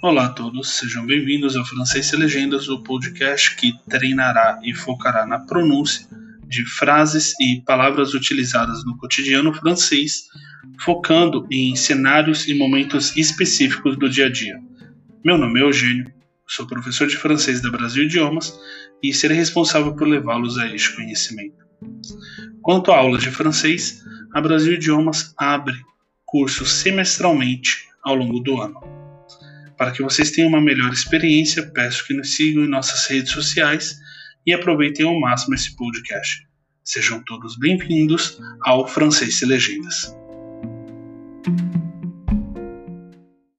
Olá a todos, sejam bem-vindos ao Francês e Legendas, o podcast que treinará e focará na pronúncia de frases e palavras utilizadas no cotidiano francês, focando em cenários e momentos específicos do dia a dia. Meu nome é Eugênio, sou professor de francês da Brasil Idiomas e serei responsável por levá-los a este conhecimento. Quanto a aulas de francês, a Brasil Idiomas abre cursos semestralmente ao longo do ano. Para que vocês tenham uma melhor experiência, peço que nos sigam em nossas redes sociais e aproveitem ao máximo esse podcast. Sejam todos bem-vindos ao Francês e Legendas.